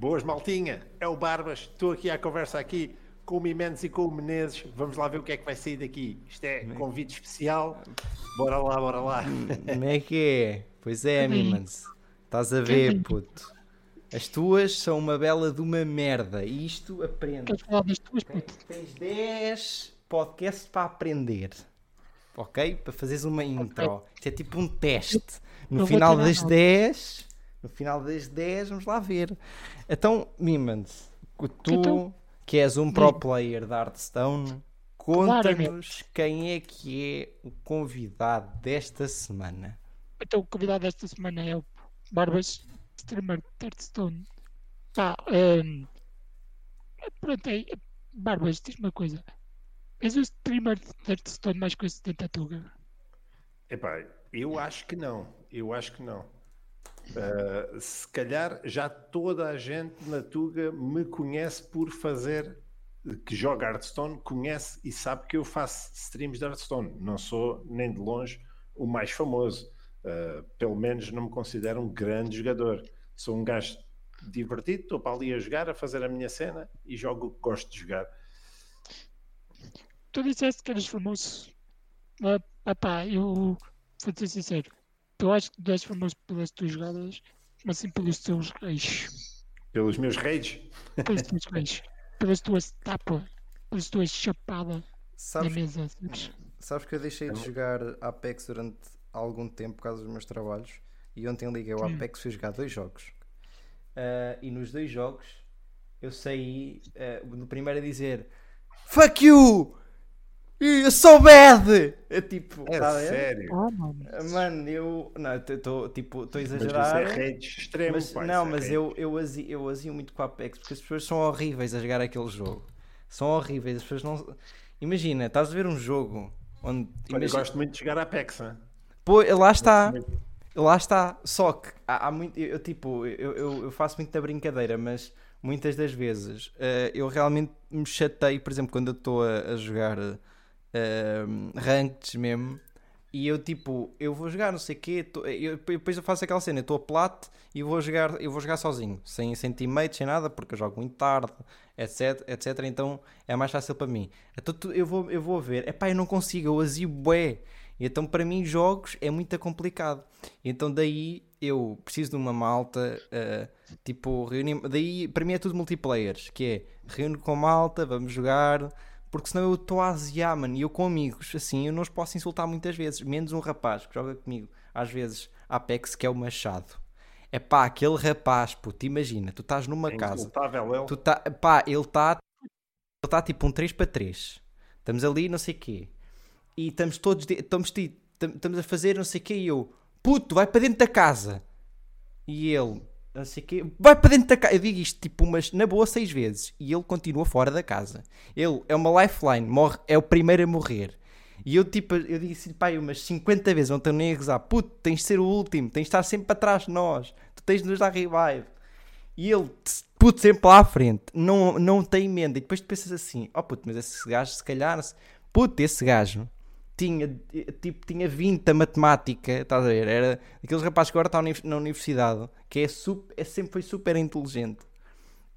Boas, maltinha. É o Barbas. Estou aqui à conversa aqui com o Mimendes e com o Menezes. Vamos lá ver o que é que vai sair daqui. Isto é convite especial. Bora lá, bora lá. Como é que é? Pois é, Mimendes. Estás a ver, puto. As tuas são uma bela de uma merda. E isto aprende. Queres falar das tuas, puto? Tens 10 podcasts para aprender. Ok? Para fazeres uma intro. Isto é tipo um teste. No final das nota. 10. No final das 10, vamos lá ver. Então, Mimendes, tu Então, que és um pro player da Hearthstone, conta-nos quem é que é o convidado desta semana. Então, o convidado desta semana é o Barbas, streamer de Hearthstone. Pá, ehm, pronto, aí, Barbas, diz-me uma coisa. És o streamer de Hearthstone mais conhecido da Tuga? Epá, eu acho que não. Eu acho que não. Uh, se calhar já toda a gente na Tuga me conhece por fazer que joga Hearthstone, conhece e sabe que eu faço streams de Hearthstone. Não sou nem de longe o mais famoso. Uh, pelo menos não me considero um grande jogador. Sou um gajo divertido, estou para ali a jogar, a fazer a minha cena e jogo o que gosto de jogar. Tu disseste que eras famoso. Ah pá, eu vou ser sincero. Eu acho que tu és famoso pelas tuas jogadas, mas sim pelos teus reis. Pelos meus raids, Pelos teus reis. Pelas tuas tapas. Pelas tuas chapadas na Sabes, mesa. sabes? sabes que eu deixei de jogar Apex durante algum tempo por causa dos meus trabalhos e ontem liguei o Apex e fui jogar dois jogos. Ah, e nos dois jogos eu saí ah, no primeiro a dizer Fuck you! Eu sou bad! É tipo, é tá sério. Ah, mano. Ah, Mano, eu. Não, estou tipo, estou a Mas isso exagerar. é extremo, Mas, pá, não, é mas raids. eu, eu, azio, eu azio muito com a Apex porque as pessoas são horríveis a jogar aquele jogo. São horríveis, as pessoas não. Imagina, estás a ver um jogo onde. Olha, eu imagina- gosto muito de jogar Apex, hein? Pô, lá está, Muito. lá está. Só que há, há muito. Eu, eu, tipo, eu, eu, eu faço muita brincadeira, mas muitas das vezes eh, eu realmente me chateio, por exemplo, quando eu estou a, a jogar eh, rankeds mesmo. E eu tipo, eu vou jogar não sei o quê, tô- eu, depois eu faço aquela cena, eu estou a plat e vou jogar, eu vou jogar sozinho, sem, sem teammates, sem nada, porque eu jogo muito tarde, etc, etc, então é mais fácil para mim. Então eu vou, eu vou ver, epá, eu não consigo, eu azio bué. Então para mim jogos é muito complicado. Então daí eu preciso de uma malta, eh, tipo, reunir, daí para mim é tudo multiplayers, que é reúno com malta, vamos jogar, porque senão eu estou a aziar, mano, e eu com amigos, assim, eu não os posso insultar muitas vezes, menos um rapaz que joga comigo, às vezes, Apex, que é o Machado. É pá, aquele rapaz, puto, imagina, tu estás numa É casa, ele. tu tá, pá, ele está ele está tipo um 3 para 3. Estamos ali, não sei o quê. E estamos todos, estamos, estamos a fazer não sei o quê. E eu, puto, vai para dentro da casa. E ele, não sei quê, vai para dentro da casa. Eu digo isto tipo umas, na boa, seis vezes. E ele continua fora da casa. Ele é uma lifeline, morre, é o primeiro a morrer. E eu tipo, eu digo assim, pai, umas 50 vezes, não estou nem a gozar. Puto, tens de ser o último, tens de estar sempre atrás de nós. Tu tens de nos dar revive. E ele, puto, sempre lá à frente, não, não tem emenda. E depois tu pensas assim: oh puto, mas esse gajo, se calhar, puto, esse gajo tinha, tipo, tinha 20 a matemática, estás a ver? Era aqueles rapazes que agora estão na uni- na universidade, que é, super, é sempre foi super inteligente.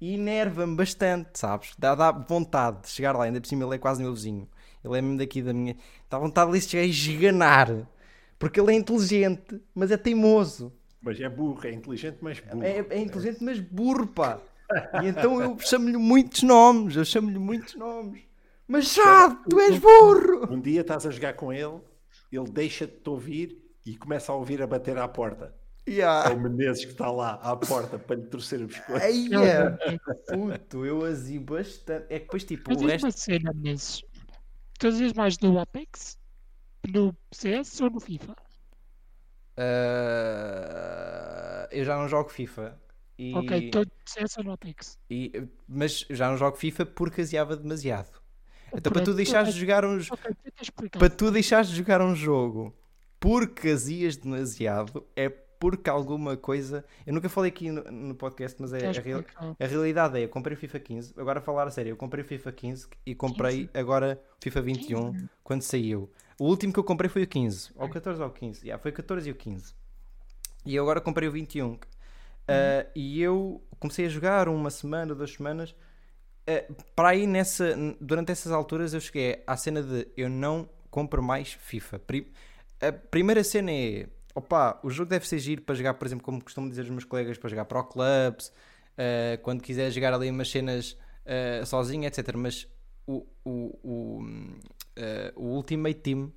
E enerva-me bastante, sabes? Dá, dá vontade de chegar lá, ainda por cima ele é quase meu vizinho. Ele é mesmo daqui da minha. Dá vontade de este gajo esganar. Porque ele é inteligente, mas é teimoso. Mas é burro, é inteligente, mas burro. É, é inteligente, mas burro, pá. E então eu chamo-lhe muitos nomes. Eu chamo-lhe muitos nomes. Machado, tu és burro! Um dia estás a jogar com ele, ele deixa-te ouvir e começa a ouvir a bater à porta. É Yeah. o Menezes que está lá à porta para lhe torcer o pescoço. Eia, puto, eu azio bastante. É que depois, tipo, Mas o resto. uma cena nesses. Tu dizes mais no Apex, no CS ou no FIFA? Ah, eu já não jogo FIFA. E, Ok, todo CS ou no Apex? e- mas já não jogo FIFA porque aziava demasiado. Então, para tu deixares de jogar uns, para tu deixares de jogar um jogo porque azias demasiado é porque alguma coisa. Eu nunca falei aqui no, no podcast, mas é a, real- a realidade é: eu comprei o FIFA 15. Agora, a falar a sério, eu comprei o FIFA 15 e comprei agora o FIFA 21 quando saiu. O último que eu comprei foi o 15, ou o 14 ou o 15. Yeah, foi o 14 e o 15. E eu agora comprei o 21. Ah, e eu comecei a jogar uma semana, duas semanas. Eh, para aí nessa, durante essas alturas eu cheguei à cena de eu não compro mais FIFA. Pri- a primeira cena é opa, o jogo deve ser giro para jogar, por exemplo, como costumam dizer os meus colegas, para jogar Pro Clubs, eh, quando quiser jogar ali umas cenas eh, sozinho, etc. Mas o, o, o, eh, o Ultimate Team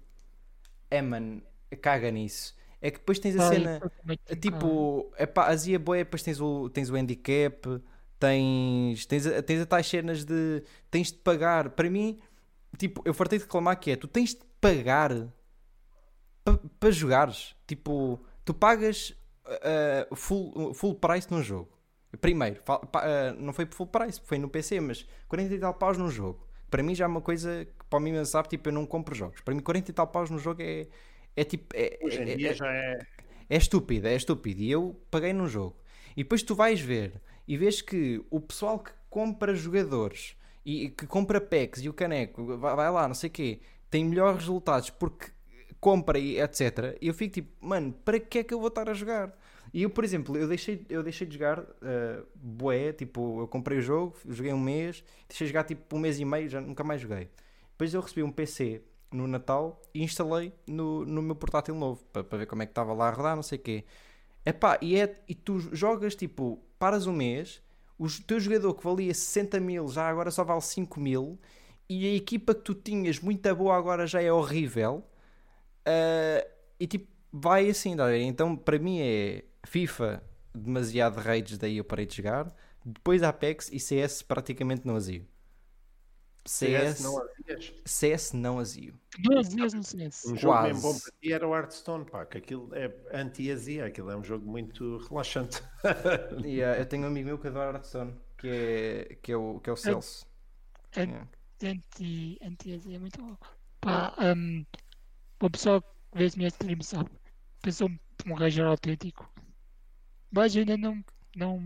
é man, caga nisso. É que depois tens a Ai, cena. É. Tipo, epá, azia boa, depois tens o, tens o handicap, tens, tens, a- tens a tais cenas de tens de pagar. Para mim, tipo, eu fartei de reclamar que é, tu tens de pagar para jogares. Tipo, tu pagas uh, full, full price num jogo. Primeiro, fa- pa- uh, não foi por full price, foi no PC, mas 40 e tal paus num jogo. Para mim já é uma coisa que para mim sabe, tipo, eu não compro jogos. Para mim 40 e tal paus no jogo é, é tipo... É, Hoje em é- dia é- já é. é estúpido, é estúpido. E eu paguei num jogo. E depois tu vais ver e vês que o pessoal que compra jogadores e que compra packs e o caneco vai, lá, não sei o quê, tem melhores resultados porque compra e etc. E eu fico tipo, mano, para que é que eu vou estar a jogar? E eu, por exemplo, eu deixei, eu deixei de jogar uh, bué, tipo, eu comprei o jogo, joguei um mês, deixei de jogar tipo um mês e meio, já nunca mais joguei. Depois eu recebi um PC no Natal e instalei no, no meu portátil novo para, para ver como é que estava lá a rodar, não sei o quê. Epá, e, é, e tu jogas tipo, paras um mês, o teu jogador que valia 60 mil já agora só vale 5 mil e a equipa que tu tinhas muito boa agora já é horrível. Ah, e tipo, vai assim, tá? Então para mim é FIFA, demasiado raids, daí eu parei de jogar. Depois Apex e CS praticamente não azio. CS, CS não havias. CS não azio. Duas vezes no CS. Um jogo Quase. bem bom para ti era o Hearthstone, pá, que aquilo é anti-azia, aquilo é um jogo muito relaxante. E, ah, eu tenho um amigo meu que adora Hearthstone, que é, que é, o, que é o Celso. É- Yeah. Anti, anti é muito bom. Pá, um, o pessoal que vê as minhas streams sabe. Pensou-me um gajo autêntico. Mas ainda não. Não,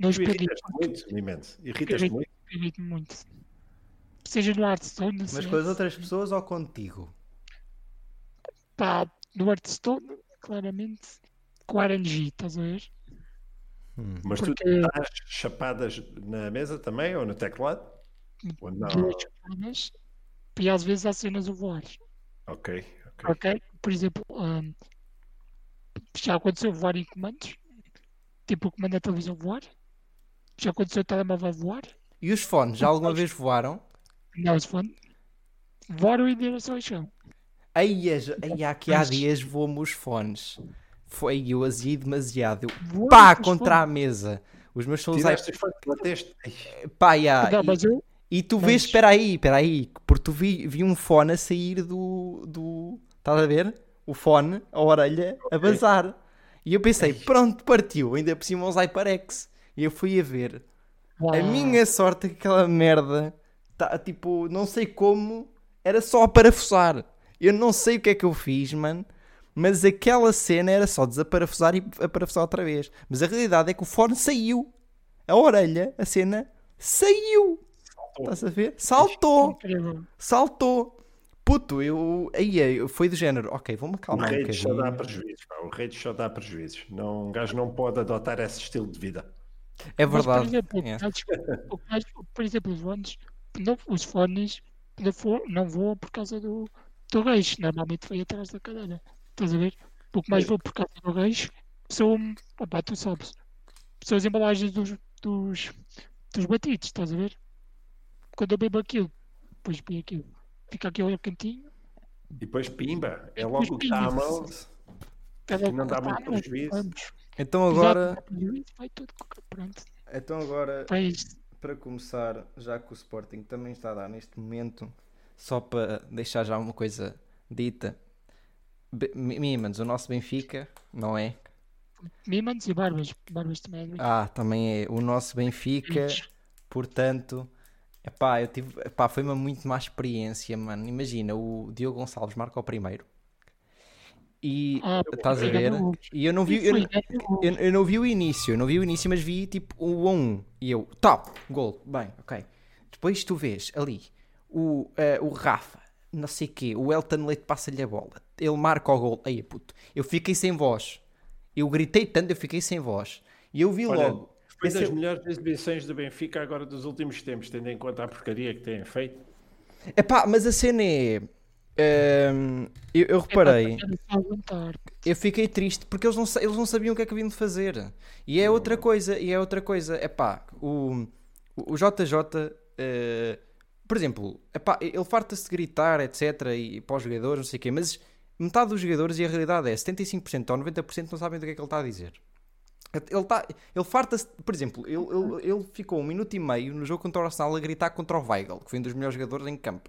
não irritas muito, imenso. Irritas muito. experimento muito. Seja no Hearthstone, Mas com as outras pessoas ou contigo? pá, no Hearthstone, claramente, com RNG, estás a ver? Hum. Mas tu Porque- estás chapadas na mesa também ou no teclado? Ou não? Duas e às vezes há cenas a voar. Ok, ok. Ok? Por exemplo, um, já aconteceu voar em comandos, tipo o comando da televisão voar, já aconteceu o telemóvel voar, E os fones, já alguma vez voaram? Não se fone, voaram em direção ao chão. Aí, aí aqui há dias voam os fones. Foi, eu aziei demasiado. Eu, pá, contra a fones. mesa. Os meus sons aí, pá, já. Não, E- mas eu, E tu Mas- vês, espera aí, espera aí, porque tu vi, vi um fone a sair do, do. Estás a ver? O fone, a orelha, a bazar. E eu pensei, pronto, partiu. Ainda por cima os HyperX. E eu fui a ver. A Uau. minha sorte é que aquela merda, tá, tipo, não sei como, era só a parafusar. Eu não sei o que é que eu fiz, mano. Mas aquela cena era só desaparafusar e aparafusar outra vez. Mas a realidade é que o fone saiu. A orelha, a cena, saiu. Estás a ver? Saltou. incrível. Saltou. Puto, eu. Aí, aí, foi do género. Ok, vou-me O acalmar um rei só dá prejuízos. Pá. O rei só dá prejuízos. Não, um gajo não pode adotar esse estilo de vida. É Mas, por verdade. exemplo, É. o mais- por exemplo, não, os fones não, vo- não voam por causa do, do reis, normalmente foi atrás da cadeira. Estás a ver? O que mais voa por causa do reis são, opá, tu sabes, são as embalagens dos, dos, dos batidos, estás a ver? Quando eu bebo aquilo, depois bebo aquilo, fica aqui ao cantinho, E depois pimba. É depois logo o que está à mão. é não dá muito prejuízo. vamos. Então agora. Então agora. Isto. Para começar, já que o Sporting também está a dar neste momento, só para deixar já uma coisa dita. Mimans, o nosso Benfica, não é? Mimans e barbas, barbas também é Ah, também é o nosso Benfica, portanto, epá, eu tive, epá, foi uma muito má experiência, mano. Imagina, o Diogo Gonçalves marca o primeiro. E Ah, estás a ver? E eu não vi, eu, eu, eu não vi o início, eu não vi o início, mas vi tipo o 1 a 1 e eu, top, gol, bem, ok. Depois tu vês ali o, eh, o Rafa, não sei o quê, o Elton Leite passa-lhe a bola, ele marca o gol, aí puto, eu fiquei sem voz, eu gritei tanto, eu fiquei sem voz, e eu vi Olha, logo, Foi das é- melhores exibições do Benfica agora dos últimos tempos, tendo em conta a porcaria que têm feito. Epá, mas a cena é. Eu, eu reparei, só aguentar. eu fiquei triste porque eles não, eles não sabiam o que é que haviam de fazer. E é outra coisa, e é outra coisa. Epá, o, o JJ, eh, por exemplo, epá, ele farta-se de gritar, etc. E, para os jogadores, não sei o quê, mas metade dos jogadores, e a realidade é 75% ou 90% não sabem do que é que ele está a dizer. Ele, tá, ele farta-se, por exemplo, ele, ele, ele ficou um minuto e meio no jogo contra o Arsenal a gritar contra o Weigl, que foi um dos melhores jogadores em campo.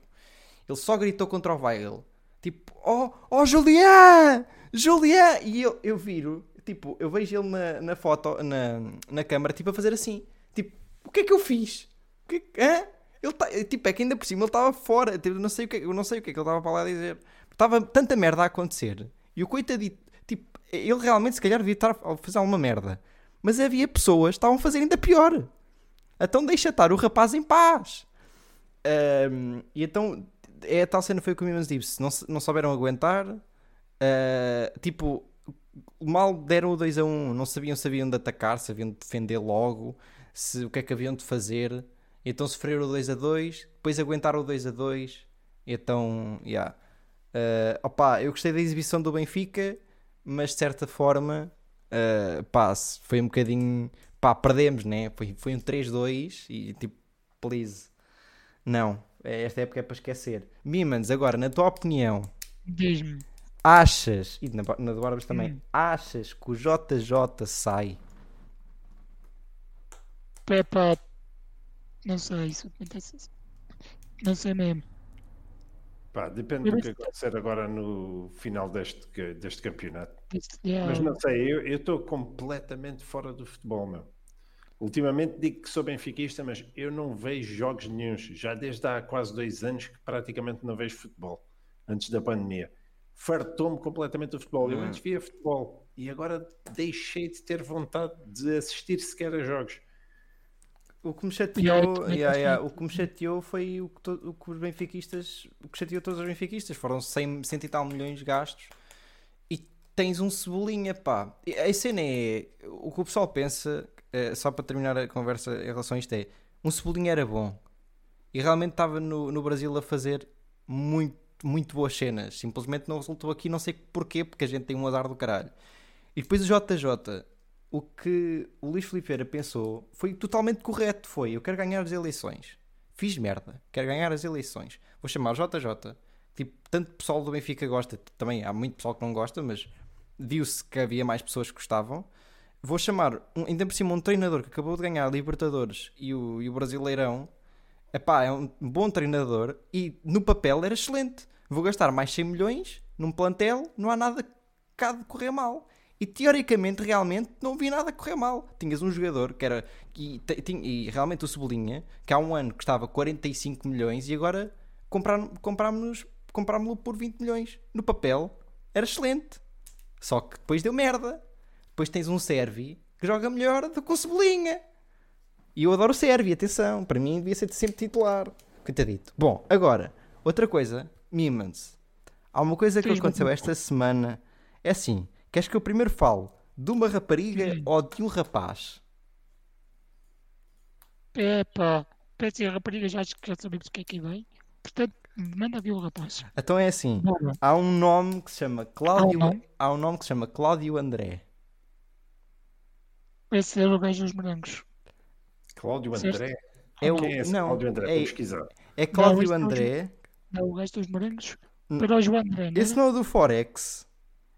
Ele só gritou contra o Weigl, tipo, oh, oh Julián, Julián! E eu, eu viro, tipo, eu vejo ele na, na foto, na, na câmara, tipo, a fazer assim, tipo, o que é que eu fiz? O que, é? Ele tá, tipo, é que ainda por cima ele estava fora, tipo, não sei o que, eu não sei o que é que ele estava para lá dizer. Estava tanta merda a acontecer. E o coitadito, tipo, ele realmente se calhar devia estar a fazer alguma merda. Mas havia pessoas que estavam a fazer ainda pior. Então deixa estar o rapaz em paz. Ahm, e então, é a tal cena foi o que o Mimans disse. Não, não souberam aguentar. Ah, tipo, mal deram o 2 a 1. Não sabiam se haviam de atacar, se haviam de defender logo, se, o que é que haviam de fazer. Então sofreram o 2 a 2. Depois aguentaram o 2 a 2. Então, yeah. Uh, opa, eu gostei da exibição do Benfica, mas de certa forma, uh, pá, foi um bocadinho. pá, perdemos, né? Foi, foi um 3-2 e tipo, please. Não, esta época é para esquecer. Mimans, agora, na tua opinião, Diz-me. achas, e na, na do Barbas também, Hum. achas que o JJ sai? Pepa. Não sei, isso acontece. Não sei mesmo. Pá, depende do que acontecer agora no final deste, deste campeonato. Mas não sei, eu eu estou completamente fora do futebol, meu. Ultimamente digo que sou benfiquista, mas eu não vejo jogos nenhuns. Já desde há quase dois anos que praticamente não vejo futebol, antes da pandemia. Fartou-me completamente do futebol. Eu antes via futebol e agora deixei de ter vontade de assistir sequer a jogos. O que me chateou, yeah, yeah, o que me chateou foi o que, to- o que os benfiquistas, o que chateou todos os benfiquistas, foram 100, 100 e tal milhões gastos e tens um cebolinha, pá. A cena é, o que o pessoal pensa, eh, só para terminar a conversa em relação a isto é, um cebolinha era bom e realmente estava no, no Brasil a fazer muito, muito boas cenas, simplesmente não resultou aqui, não sei porquê, porque a gente tem um azar do caralho. E depois o JJ, o que o Luís Filipeira pensou foi totalmente correto. Foi, eu quero ganhar as eleições. Fiz merda, quero ganhar as eleições. Vou chamar o JJ. Tipo, tanto pessoal do Benfica gosta, também há muito pessoal que não gosta, mas viu-se que havia mais pessoas que gostavam. Vou chamar, um, ainda por cima, um treinador que acabou de ganhar a Libertadores e o, e o Brasileirão. Epá, é um bom treinador e no papel era excelente. Vou gastar mais 100 milhões num plantel, não há nada cá de correr mal. E teoricamente, realmente, não vi nada correr mal. Tinhas um jogador que era. E, e realmente o Cebolinha, que há um ano custava 45 milhões e agora comprámos-lo por 20 milhões. No papel, era excelente. Só que depois deu merda. Depois tens um Servi que joga melhor do que o Cebolinha. E eu adoro o Servi, atenção. Para mim devia ser sempre titular. Coitadito. Bom, agora, outra coisa. Mimans. Há uma coisa que aconteceu esta semana. É assim. Queres que eu primeiro fale de uma rapariga ou de um rapaz? Pepa. Peça e a rapariga já acho que já sabemos o que é que vem. Portanto, manda vir o rapaz. Então é assim. Há um nome que se chama Cláudio. Há um nome? Há um nome que se chama Cláudio André. Esse é o gajo dos morangos. Cláudio Certo. André. É o, Quem é esse não, Cláudio André? é, Vou pesquisar. é Cláudio este é o André. Não, o gajo dos morangos. Para o João André, não é? Esse não é o do Forex.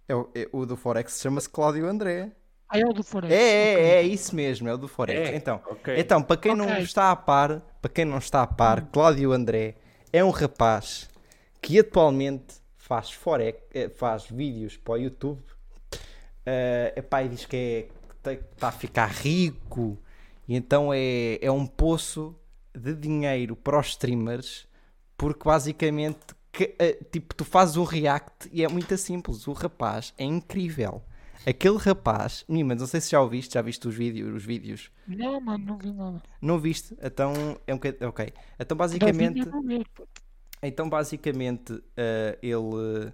É o, é- o do Forex chama-se Cláudio André. Ah, é o do Forex. É, é, é isso mesmo, é o do Forex. É, Então, ok. então, para quem não Ok. está a par, para quem não está a par, Cláudio André é um rapaz que atualmente faz Forex, eh, faz vídeos para o YouTube. Eh, epá, e diz que é, que está a ficar rico e então é, é um poço de dinheiro para os streamers porque basicamente que, eh, tipo, tu fazes um react e é muito simples. O rapaz é incrível. Aquele rapaz, Nimas, não sei se já o viste, já viste os vídeos, os vídeos. Não, mano, não vi nada. Não viste? Então é um bocadinho. Ok. Então basicamente. Então basicamente eh, ele.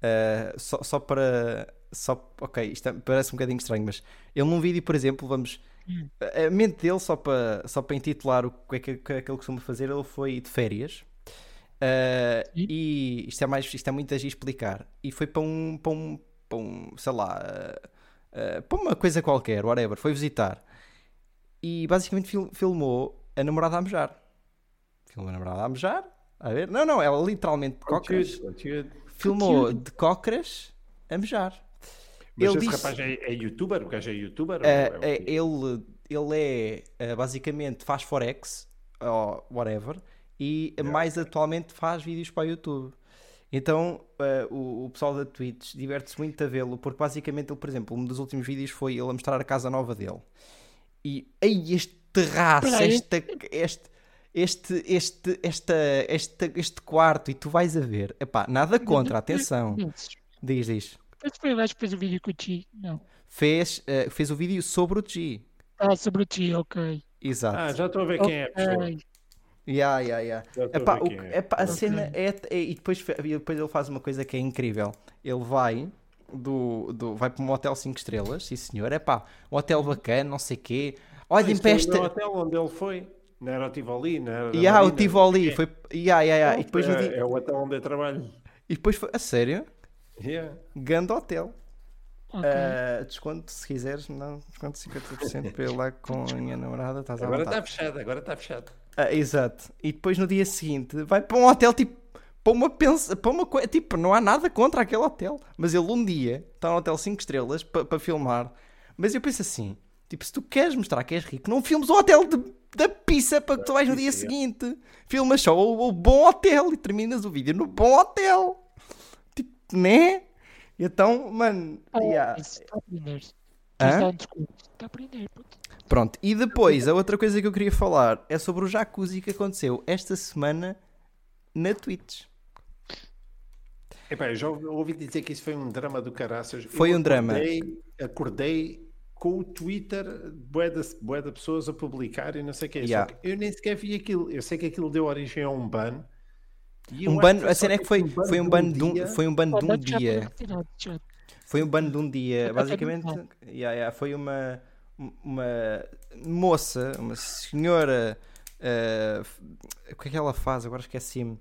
eh, só, só para. Só, ok, isto é- parece um bocadinho estranho, mas ele num vídeo, por exemplo, vamos. Hum. a mente dele, só para só para intitular o que é que, que é que ele costuma fazer, ele foi de férias. Uh, e isto é mais isto é muito agir explicar. E foi para um, para um, para um sei lá uh, uh, para uma coisa qualquer, whatever, foi visitar. E basicamente fil- filmou a namorada a mejar. Filmou a namorada a mejar a ver, não, não, ela literalmente de cócoras filmou de cócoras a mejar Mas Ele esse disse- rapaz é, é youtuber? O gajo é youtuber? Uh, é é, ele, ele é uh, basicamente faz Forex ou whatever e mais atualmente faz vídeos para o YouTube. Então uh, o, o pessoal da Twitch diverte-se muito a vê-lo porque basicamente ele, por exemplo, um dos últimos vídeos foi ele a mostrar a casa nova dele. E aí este terraço, esta, este, este, este, esta, este, este quarto, e tu vais a ver. Epá, nada contra, atenção. Mas Diz, diz. Foi o gajo que fez o vídeo com o Chi? Não. Fez, uh, fez o vídeo sobre o G. Ah, sobre o Chi, ok. Exato. Ah, já estou a ver quem é a pessoa. Ok. Yeah, yeah, yeah. Epá, o é. epá, a cena é, é- E depois, e depois ele faz uma coisa que é incrível. Ele vai do, do, vai para um hotel 5 estrelas, sim senhor. É pá, um hotel bacana, não sei quê. Olhem para esta. No hotel onde ele foi. Não era o Tivoli, não era. Yeah, o Marina, Tivoli. não sei Foi... Yeah, yeah, yeah. E depois é, dia- é o hotel onde eu trabalho. E depois foi. A sério? Yeah. Ganda hotel. Ok. Ah, desconto se quiseres, não, desconto 50% para ir lá com a minha namorada. Estás Agora está fechado, agora está fechado. Ah, exato. E depois no dia seguinte vai para um hotel tipo. Para uma pensa, para uma coisa, tipo, não há nada contra aquele hotel. Mas ele um dia está no hotel 5 estrelas para para filmar. Mas eu penso assim: tipo, se tu queres mostrar que és rico, não filmes o hotel de- da pizza para que tu vais no dia seguinte. Filmas só o, o bom hotel e terminas o vídeo no bom hotel. Né? Então, mano, Oh, yeah. isso Está a aprender. Hã? Está a aprender, puto. Pronto, e depois a outra coisa que eu queria falar é sobre o jacuzzi que aconteceu esta semana na Twitch. Epá, eu já ouvi- dizer que isso foi um drama do caraças. Foi Eu um drama. acordei- Acordei com o Twitter, bué de, bué de pessoas a publicar e não sei o que. Yeah. Eu nem sequer vi aquilo. Eu sei que aquilo deu origem a um ban. E Um ban, a cena é que foi, um foi um de ban de um, dia. foi um ban de um dia. Foi um ban de um dia. Basicamente, yeah, yeah, foi uma, uma moça, uma senhora. ah, o que é que ela faz? Agora esqueci-me.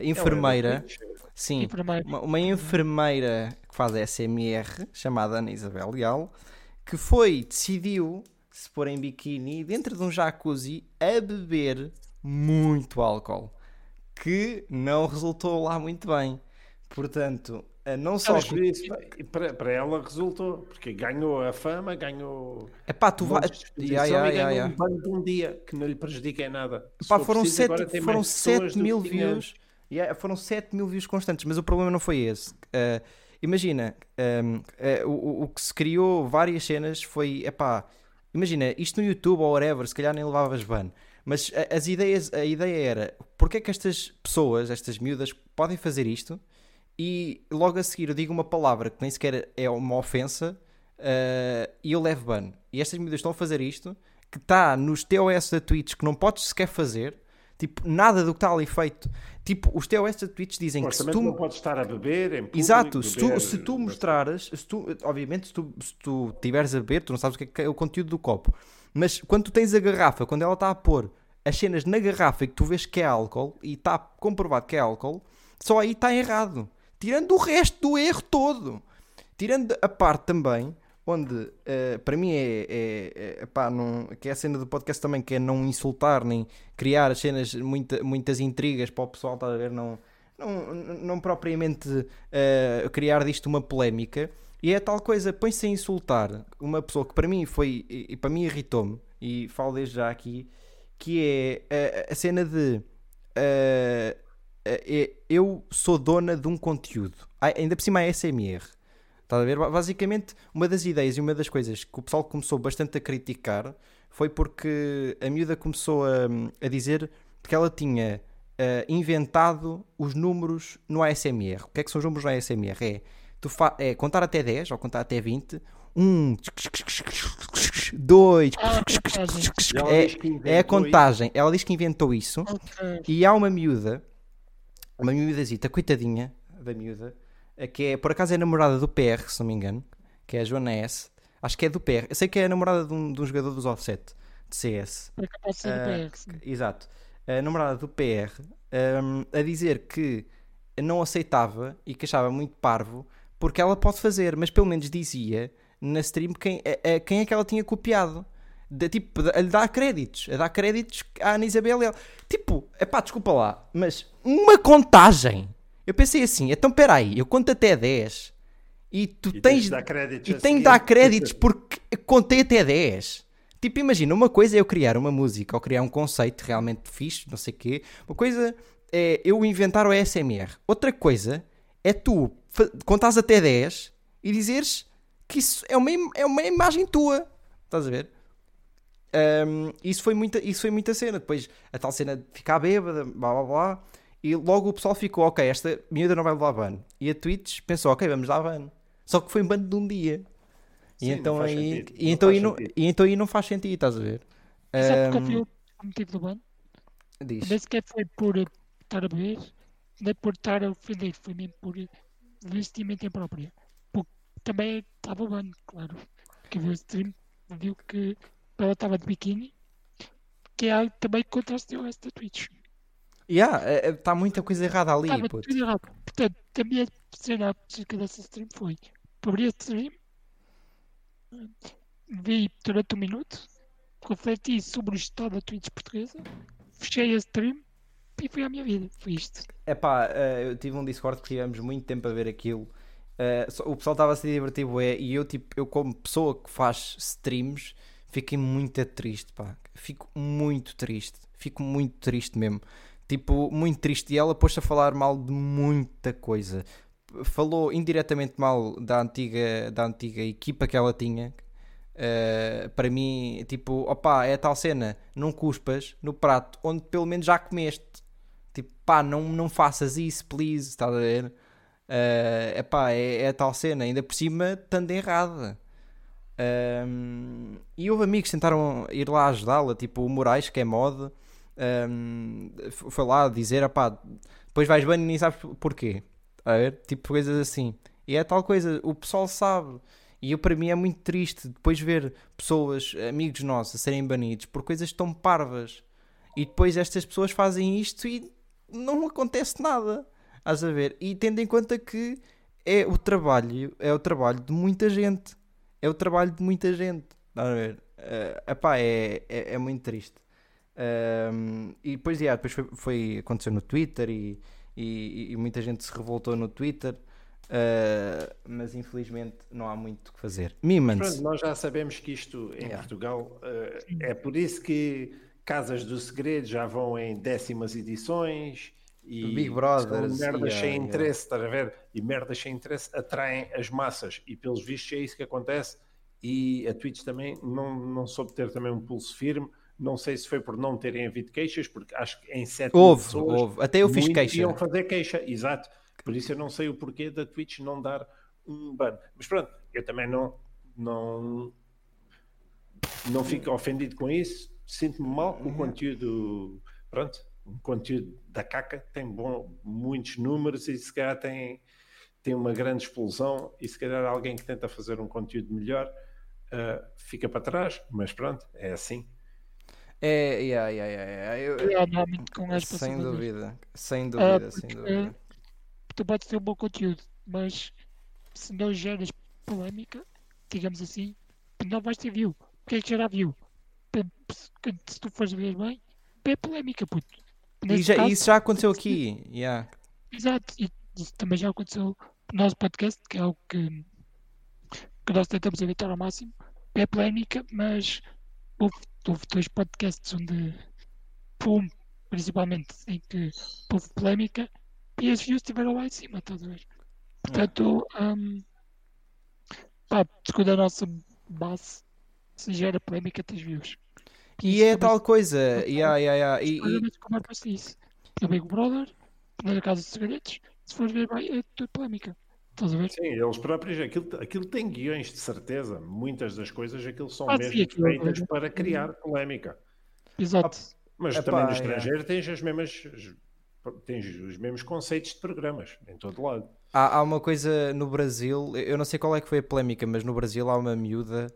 Enfermeira. É Twitch. Sim, uma, uma enfermeira que faz SMR, chamada Ana Isabel Leal, que foi, decidiu se pôr em biquíni dentro de um jacuzzi a beber muito álcool, que não resultou lá muito bem. Portanto, não só. Mas por isso, para, para ela resultou, porque ganhou a fama, ganhou. Epá, tu vai. montes de Yeah, yeah, yeah, yeah. um ban de um dia que não lhe prejudica em nada. Pá, for foram preciso, agora 7 tem foram mais pessoas 7 do mil que views. Yeah, foram 7 mil views constantes, mas o problema não foi esse. Uh, imagina, um, uh, o, o que se criou várias cenas foi, epá, imagina, isto no YouTube ou whatever, se calhar nem levavas ban. Mas a- as ideias, a ideia era, porque é que estas pessoas, estas miúdas, podem fazer isto? E logo a seguir eu digo uma palavra que nem sequer é uma ofensa uh, e eu levo ban. E estas miúdas estão a fazer isto, que está nos TOS da Twitch, que não podes sequer fazer, tipo, nada do que está ali feito. Tipo, os TOS da Twitch dizem que se tu. não podes estar a beber em público, Exato, se tu, se tu mostrares, se tu, obviamente, se tu, se tu tiveres a beber, tu não sabes o que é, que é o conteúdo do copo, mas quando tu tens a garrafa, quando ela está a pôr as cenas na garrafa e que tu vês que é álcool e está comprovado que é álcool, só aí está errado. Tirando o resto do erro todo. Tirando a parte também, onde eh, para mim é, é, é pá, que é a cena do podcast também, que é não insultar nem criar as cenas, muita, muitas intrigas para o pessoal, estás a ver? Não, não, não propriamente eh, criar disto uma polémica. E é tal coisa, põe-se a insultar uma pessoa que para mim foi, e, para mim irritou-me, e falo desde já aqui, que é eh, a cena de eh, eu sou dona de um conteúdo, ainda por cima é SMR. Estás a ver? Ba- Basicamente, uma das ideias e uma das coisas que o pessoal começou bastante a criticar foi porque a miúda começou a, a dizer que ela tinha eh, inventado os números no ASMR. O que é que são os números no ASMR? É, tu fa é contar até 10 ou contar até 20. 1, 2, Ah, é, é a contagem. Ela diz que inventou isso. Ok. E há uma miúda, uma miúdazita, coitadinha da miúda, que é, por acaso é namorada do PR, se não me engano, que é a Joana S. Acho que é do PR. Eu sei que é a namorada de um, de um jogador dos Offset, de CS. É capaz de ser Ah, do PR, sim. Exato. A namorada do PR hum, a dizer que não aceitava e que achava muito parvo porque ela pode fazer, mas pelo menos dizia na stream quem, a- a- quem é que ela tinha copiado. De, tipo, a lhe dar créditos, a dar créditos à Ana Isabel. e ela- Tipo, epá, desculpa lá, mas uma contagem. Eu pensei assim, então peraí, eu conto até 10 e tu E tens de dar créditos e tem de dar créditos porque contei até 10. Tipo, imagina, uma coisa é eu criar uma música ou criar um conceito realmente fixe, não sei o quê. Uma coisa é eu inventar o ASMR. Outra coisa é tu contares até 10 e dizeres que isso é uma, é uma imagem tua. Estás a ver? Ahm, isso, foi muita, isso foi muita cena. Depois a tal cena de ficar bêbada, blá blá blá. E logo o pessoal ficou, ok, esta miúda não vai levar ban. E a Twitch pensou, ok, vamos dar ban. Só que foi ban de um dia. Sim, e não então faz aí, sentido, e não então faz aí não, sentido. e então aí não faz sentido, estás a ver? Sabe qual Ahm, foi o motivo do ban? diz. Nem sequer foi por estar a beber, nem por estar a ofender, foi mesmo por eh, vestimenta em própria. Porque também estava ban, claro. Quem viu o stream viu que ela estava de biquíni, que é algo também que contrastou esta Twitch. Yeah, está muita coisa errada ali, Estava puto. tudo errado. Portanto, a minha cena acerca dessa stream foi abri a stream, vi durante um minuto, refleti sobre o estado da Twitch portuguesa, fechei a stream e fui à minha vida. Foi isto. Epá, eh, eu tive um Discord que tivemos muito tempo a ver aquilo. Eh, o pessoal estava a se divertir bué, e eu, tipo, eu como pessoa que faz streams, fiquei muito triste, pá. Fico muito triste. Fico muito triste mesmo. Tipo, muito triste. E ela pôs-se a falar mal de muita coisa. Falou indiretamente mal da antiga, da antiga equipa que ela tinha. Eh, para mim, tipo, opá, é a tal cena, não cuspas no prato onde pelo menos já comeste. Tipo, pá, não, não faças isso, please, estás a ver? Eh, epá, é, é a tal cena, ainda por cima, estando errada. Ahm, e houve amigos que tentaram ir lá ajudá-la, tipo o Moraes, que é mod, f- foi lá dizer, epá, depois vais bem e nem sabes porquê. A ver? Tipo coisas assim. E é tal coisa, o pessoal sabe. E eu, para mim é muito triste depois ver pessoas, amigos nossos, a serem banidos por coisas tão parvas. E depois estas pessoas fazem isto e não acontece nada. A ver? E tendo em conta que é o trabalho, é o trabalho de muita gente. É o trabalho de muita gente. A ver? Eh, epá, é, é, é muito triste. Ahm, e depois, yeah, depois foi, foi- aconteceu no Twitter e, e, e muita gente se revoltou no Twitter. Ah, mas infelizmente não há muito o que fazer. Mimans. Nós já sabemos que isto em Yeah. Portugal eh, é por isso que Casas do Segredo já vão em décimas edições e Big Brothers, merdas yeah, sem yeah. interesse, estás a ver? E merdas sem interesse atraem as massas e pelos vistos é isso que acontece e a Twitch também não, não soube ter também um pulso firme. Não sei se foi por não terem havido queixas, porque acho que em sete Houve, pessoas houve. Até eu fiz queixa. iam fazer queixa, exato. Por isso eu não sei o porquê da Twitch não dar um ban. Mas pronto, eu também não, não, não fico ofendido com isso. Sinto-me mal com o conteúdo. Pronto, o conteúdo da caca tem bom, muitos números e se calhar tem, tem uma grande explosão. E se calhar alguém que tenta fazer um conteúdo melhor ah, fica para trás. Mas pronto, é assim. É, yeah, yeah, yeah. Eu- Eu com as sem dúvida, sem Ah, dúvida, sem dúvida. tu podes ter um bom conteúdo, mas se não geras polémica, digamos assim, não vais ter view. O que é que gera view? Se tu fores ver bem, é polémica, puto. E já- caso, isso já aconteceu aqui. Yeah. Exato, e isso também já aconteceu no nosso podcast, que é algo que, que nós tentamos evitar ao máximo. É polémica, mas houve dois podcasts onde, um principalmente, em que houve polémica e as views estiveram lá em cima, estás a ver? Portanto, hum, pá, segundo a nossa base, se gera polémica, tens views. E é tal coisa. Yeah, yeah, yeah. E, e- como é que faz isso? No Big Brother, na Casa dos Segredos, se fores ver bem, é tudo polémica. Estás a ver? Sim, eles próprios, aquilo, aquilo tem guiões de certeza. Muitas das coisas, aquilo são Ah, sim, mesmo aquilo- feitas para criar polémica. Exato. Mas Epá, também no é. estrangeiro tens as mesmas. tens os mesmos conceitos de programas em todo lado. Há, há uma coisa no Brasil, eu não sei qual é que foi a polémica, mas no Brasil há uma miúda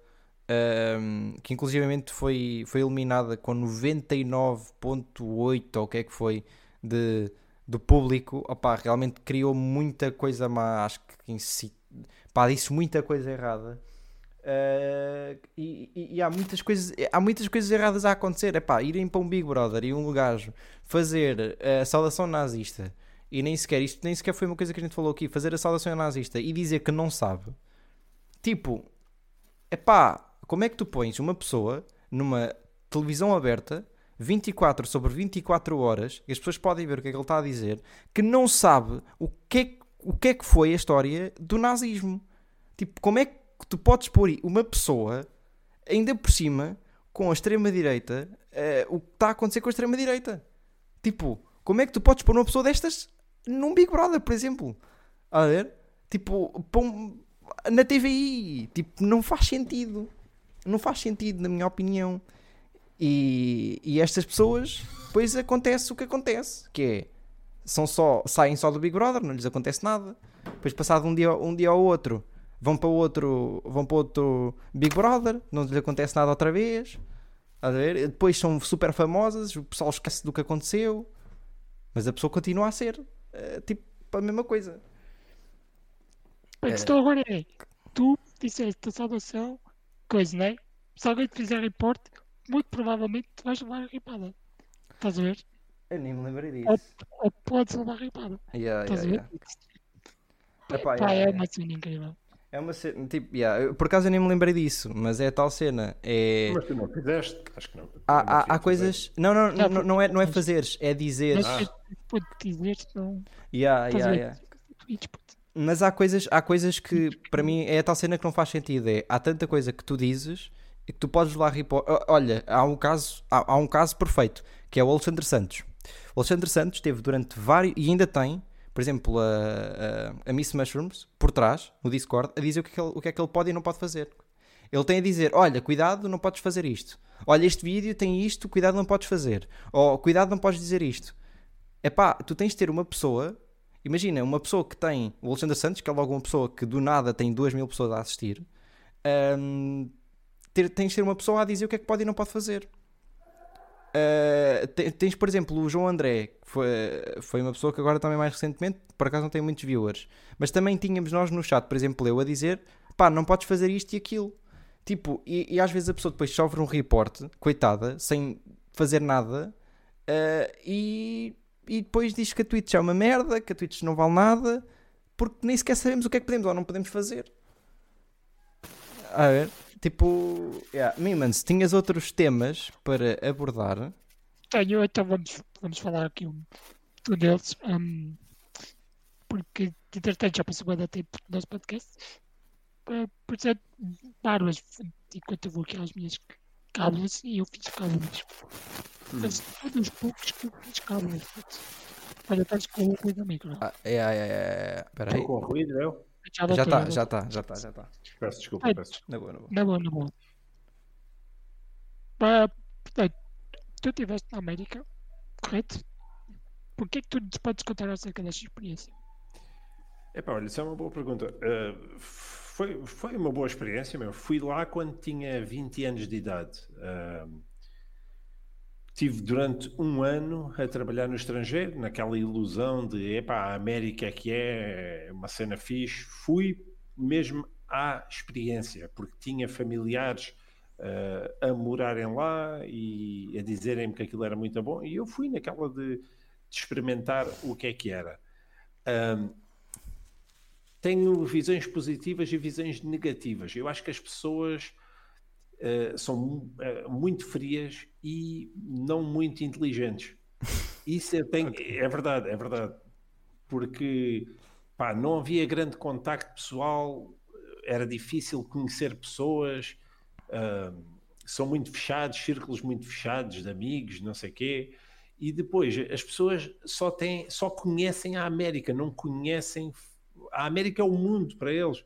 ahm, que inclusivamente foi, foi eliminada com 99.8 ou o que é que foi de, do público. Opá, realmente criou muita coisa má, acho que pá, disse muita coisa errada. Uh, e, e- e há muitas coisas há muitas coisas erradas a acontecer Epá, irem para um Big Brother e um gajo fazer a saudação nazista e nem sequer isto nem sequer foi uma coisa que a gente falou aqui fazer a saudação nazista e dizer que não sabe tipo epá, como é que tu pões uma pessoa numa televisão aberta 24 sobre 24 horas e as pessoas podem ver o que é que ele está a dizer que não sabe o que é, o que, é que foi a história do nazismo. Tipo, como é que tu podes pôr uma pessoa ainda por cima com a extrema-direita eh, o que está a acontecer com a extrema-direita? Tipo, como é que tu podes pôr uma pessoa destas num Big Brother, por exemplo? A ver, tipo na TVI, tipo, não faz sentido. Não faz sentido, na minha opinião e, e estas pessoas depois acontece o que acontece que é, são só, saem só do Big Brother, não lhes acontece nada depois passado um dia, um dia ou outro vão para outro vão para outro Big Brother não lhes acontece nada outra vez a ver? depois são super famosas o pessoal esquece do que aconteceu mas a pessoa continua a ser eh, tipo a mesma coisa A questão agora é: tu disseste a saudação, coisa, não é? Se alguém te fizer reporte, muito provavelmente tu vais levar a ripada. Estás a ver? eu nem me lembrei Ou, disso ou podes levar a ripada. Yeah, Estás yeah, a ver? yeah. Epá, Pá, é yeah. uma cena incrível. É uma cena, tipo, yeah, por acaso eu nem me lembrei disso, mas é a tal cena. É, Mas tu não fizeste? Acho que não. há, Não há, há coisas. Não, não, Já, não, não é, não é fazeres, é dizeres. Mas pode dizer, não. Yeah, Estás yeah, yeah. Mas há coisas, há coisas que para mim é a tal cena que não faz sentido. É, há tanta coisa que tu dizes e que tu podes lá repor. O- Olha, há um caso, há, há um caso perfeito que é o Alexandre Santos. O Alexandre Santos teve durante vários e ainda tem, por exemplo, a, a, a Miss Mushrooms por trás no Discord a dizer o que, é que ele, o que é que ele pode e não pode fazer. Ele tem a dizer: Olha, cuidado, não podes fazer isto. Olha, este vídeo tem isto, cuidado, não podes fazer. Ou cuidado, não podes dizer isto. É pá, tu tens de ter uma pessoa. Imagina, uma pessoa que tem. O Alexandre Santos, que é logo uma pessoa que do nada tem 2 mil pessoas a assistir. hum, ter- tens de ter uma pessoa a dizer o que é que pode e não pode fazer. Uh, te- tens, por exemplo, o João André, que foi, foi uma pessoa que agora também mais recentemente, por acaso não tem muitos viewers, mas também tínhamos nós no chat, por exemplo, eu a dizer pá, não podes fazer isto e aquilo. Tipo, e, e às vezes a pessoa depois sofre um reporte, coitada, sem fazer nada, uh, e, e depois diz que a Twitch é uma merda, que a Twitch não vale nada, porque nem sequer sabemos o que é que podemos ou não podemos fazer. A ver? Tipo, yeah. Mimans, tinhas outros temas para abordar? Tenho, então vamos, vamos falar aqui um, um deles. Um, porque, entretanto, já passou bem tempo do nosso podcast. Uh, portanto, barbas, enquanto eu vou aqui às minhas cábulas, e eu fiz cábulas. Mas foi dos poucos que eu fiz cábulas. Olha, estás com o ruído da micro. Ah, é, é, é, é. Espera aí. Estou com ruído, eu? Já Já voltei. já está, já está, já está. Peço desculpa, Ai. peço desculpa. Na boa, na boa. Na boa, na boa. Ah, portanto, tu estiveste na América, correto? Por que é que tu nos podes contar acerca desta experiência? Epá, olha, isso é uma boa pergunta. Uh, foi, foi uma boa experiência, meu. Fui lá quando tinha 20 anos de idade. Uh, tive durante um ano a trabalhar no estrangeiro, naquela ilusão de, epá, a América é que é, é uma cena fixe. Fui mesmo à experiência, porque tinha familiares uh, a morarem lá e a dizerem-me que aquilo era muito bom. E eu fui naquela de, de experimentar o que é que era. Um, tenho visões positivas e visões negativas. Eu acho que as pessoas uh, são uh, muito frias e não muito inteligentes. Isso é, tem, é verdade, é verdade. Porque pá, não havia grande contacto pessoal, era difícil conhecer pessoas, uh, são muito fechados, círculos muito fechados de amigos, não sei quê. E depois as pessoas só têm, só conhecem a América, não conhecem a América é o mundo para eles.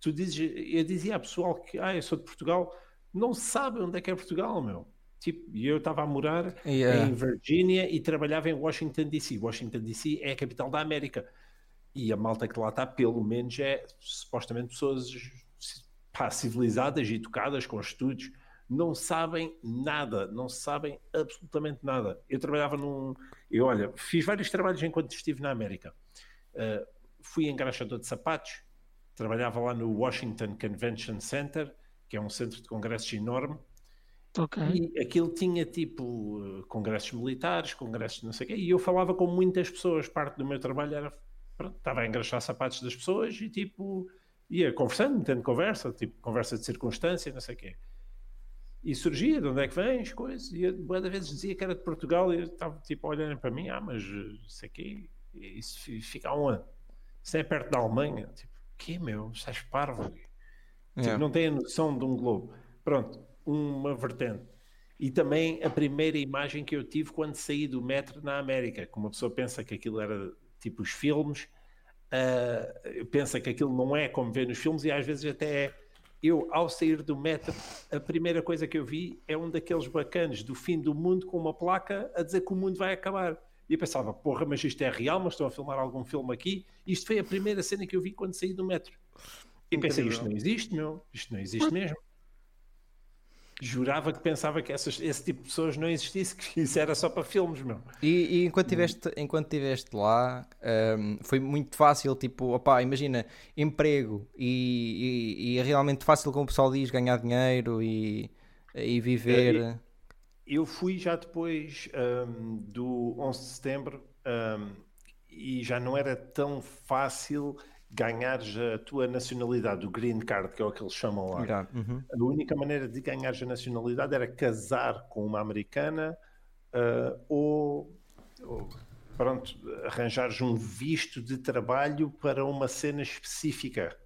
Tu dizes, eu dizia a pessoal que ah, eu sou de Portugal, não sabem onde é que é Portugal, meu. Tipo, eu estava a morar Yeah. em Virgínia e trabalhava em Washington DC. Washington DC é a capital da América. E a malta que lá está, pelo menos, é supostamente pessoas pá, civilizadas e educadas, com estudos. Não sabem nada, não sabem absolutamente nada. Eu trabalhava num. Eu, olha, fiz vários trabalhos enquanto estive na América. Uh, fui engraxador de sapatos, trabalhava lá no Washington Convention Center, que é um centro de congressos enorme. Ok. E aquilo tinha tipo congressos militares, congressos não sei o quê, e eu falava com muitas pessoas. Parte do meu trabalho era, pronto, estava a engraxar sapatos das pessoas e tipo, ia conversando, tendo conversa, tipo, conversa de circunstância, não sei o quê. E surgia de onde é que vens, coisas, e boa vezes dizia que era de Portugal e estava tipo olhando para mim, ah, mas sei quê, isso fi- fica onde? Isso é perto da Alemanha. Tipo, que meu, estás parvo? Tipo, Yeah. não tem a noção de um globo. Pronto, uma vertente. E também a primeira imagem que eu tive quando saí do metro na América, que uma pessoa pensa que aquilo era tipo os filmes, ah, pensa que aquilo não é como vê nos filmes e às vezes até é. Eu, ao sair do metro, a primeira coisa que eu vi é um daqueles bacanos do fim do mundo com uma placa a dizer que o mundo vai acabar. E eu pensava, porra, mas isto é real, mas estão a filmar algum filme aqui. Isto foi a primeira cena que eu vi quando saí do metro. E pensei, isto não existe, meu. Isto não existe mesmo. Jurava que pensava que essas- esse tipo de pessoas não existisse, que isso era só para filmes, meu. E, e enquanto estiveste enquanto tiveste lá, hum, foi muito fácil, tipo, opá, imagina, emprego e, e- e é realmente fácil, como o pessoal diz, ganhar dinheiro e, e viver. Eu fui já depois hum, do 11 de setembro hum, e já não era tão fácil ganhares a tua nacionalidade, o green card, que é o que eles chamam lá. Uhum. A única maneira de ganhares a nacionalidade era casar com uma americana ah, ou, ou, pronto, arranjares um visto de trabalho para uma cena específica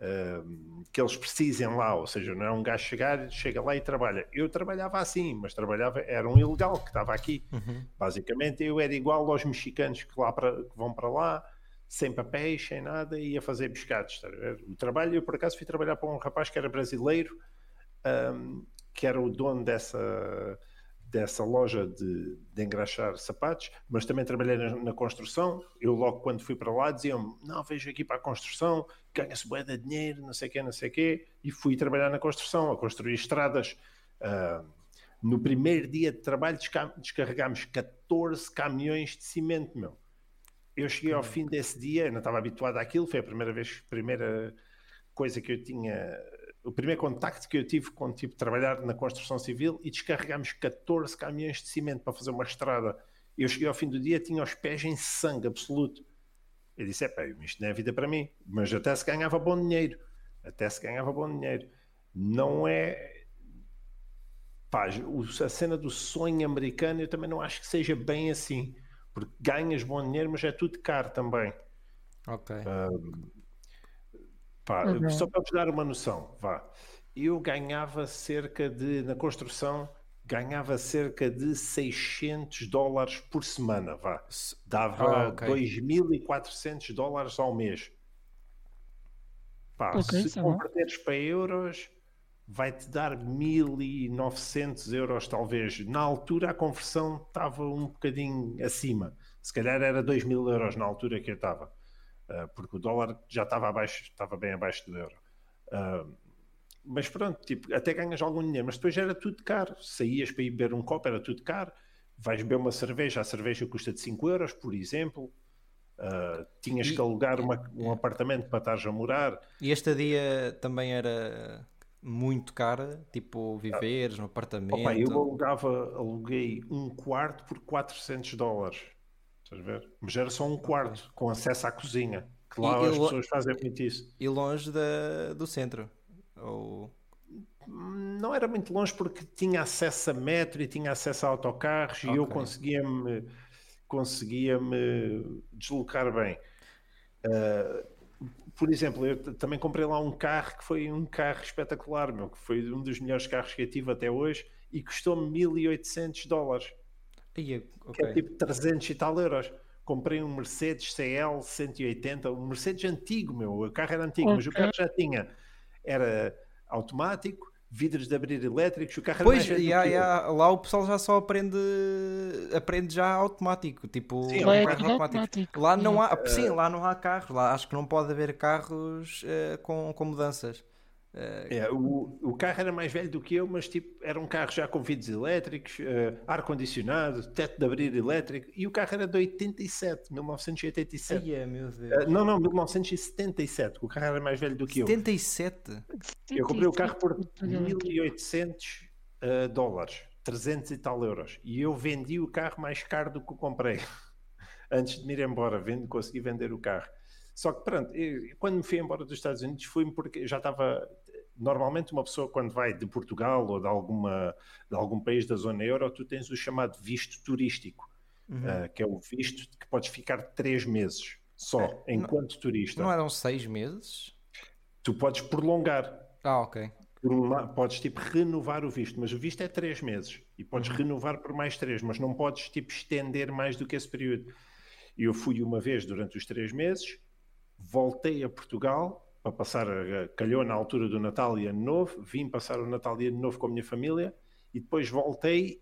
ah, que eles precisem lá, ou seja, não é um gajo chegar, chega lá e trabalha. Eu trabalhava assim, mas trabalhava, era um ilegal que estava aqui. Uhum. Basicamente, eu era igual aos mexicanos que, lá para, que vão para lá, sem papéis, sem nada, e ia fazer pescados. ver? O trabalho, eu por acaso fui trabalhar para um rapaz que era brasileiro, ahm, que era o dono dessa, dessa loja de, de engraxar sapatos, mas também trabalhei na, na construção. Eu, logo quando fui para lá, diziam-me: Não, vejo aqui para a construção, ganha-se bué de dinheiro, não sei o quê, não sei o quê. E fui trabalhar na construção, a construir estradas. Ah, no primeiro dia de trabalho, desca- descarregámos 14 caminhões de cimento, meu. Eu cheguei ao fim desse dia, eu não estava habituado àquilo, foi a primeira vez, primeira coisa que eu tinha, o primeiro contacto que eu tive com tipo trabalhar na construção civil e descarregámos 14 caminhões de cimento para fazer uma estrada. Eu cheguei ao fim do dia, tinha os pés em sangue absoluto. Eu disse: é isto não é vida para mim, mas até se ganhava bom dinheiro, até se ganhava bom dinheiro. Não é. Pá, a cena do sonho americano eu também não acho que seja bem assim, porque ganhas bom dinheiro, mas é tudo caro também. Ok. Pá, Uhum. Só para vos dar uma noção, vá. Eu ganhava cerca de, na construção, ganhava cerca de 600 dólares por semana, vá. Dava Ah, ok. 2.400 dólares ao mês. Pá, Ok, se é bom. converteres para euros, vai-te dar 1.900 euros, talvez. Na altura, a conversão estava um bocadinho acima. Se calhar era 2.000 euros na altura que eu estava. Ah, porque o dólar já estava abaixo, estava bem abaixo do euro. Ah, mas pronto, tipo, até ganhas algum dinheiro, mas depois era tudo caro. Saías para ir beber um copo, era tudo caro. Vais beber uma cerveja, a cerveja custa de 5 euros, por exemplo. Ah, tinhas E- que alugar uma- um apartamento para estares a morar. E este dia também era muito cara, tipo viveres no apartamento. Opa, eu alugava, aluguei um quarto por 400 dólares. Estás a ver? Mas era só um quarto, com acesso à cozinha. Que lá E- e as lo- pessoas fazem muito isso. E longe da, do centro. Ou... Não era muito longe porque tinha acesso a metro e tinha acesso a autocarros e eu conseguia-me conseguia-me deslocar bem. Ah, por exemplo, eu também comprei lá um carro que foi um carro espetacular, meu, que foi um dos melhores carros que eu tive até hoje e custou-me 1800 dólares. Ia, que é tipo 300 e tal euros. Comprei um Mercedes CL 180, um Mercedes antigo, meu. O carro era antigo, mas o carro já tinha. Era automático, vidros de abrir elétricos, o carro era Pois, que eu. yeah, lá o pessoal já só aprende, aprende já automático, tipo, Sim, é carro tudo automático. automático. Lá não há, sim, lá não há carros, lá acho que não pode haver carros eh, com, com mudanças. É, o, o carro era mais velho do que eu, mas tipo, era um carro já com vidros elétricos, eh, ar-condicionado, teto de abrir elétrico, e o carro era de 87, 1987. Ai, é, meu Deus. não, não, 1977, o carro era mais velho do que eu. 77? Eu comprei o carro por Tudo 1800 eh, dólares, 300 e tal euros, e eu vendi o carro mais caro do que o comprei. Antes de me ir embora, vendo, consegui vender o carro. Só que pronto, eu- quando me fui embora dos Estados Unidos fui-me porque já estava. Normalmente, uma pessoa quando vai de Portugal ou de, alguma, de algum país da zona euro, tu tens o chamado visto turístico, Uhum. eh, que é o visto que podes ficar três meses só, É, não- enquanto turista. Não eram seis meses? Tu podes prolongar, Ah, ok. uma- podes tipo renovar o visto, mas o visto é três meses e podes Uhum. renovar por mais três, mas não podes tipo estender mais do que esse período. Eu fui uma vez durante os três meses, voltei a Portugal para passar, a- calhou na altura do Natal e Ano Novo, vim passar o Natal e Ano Novo com a minha família e depois voltei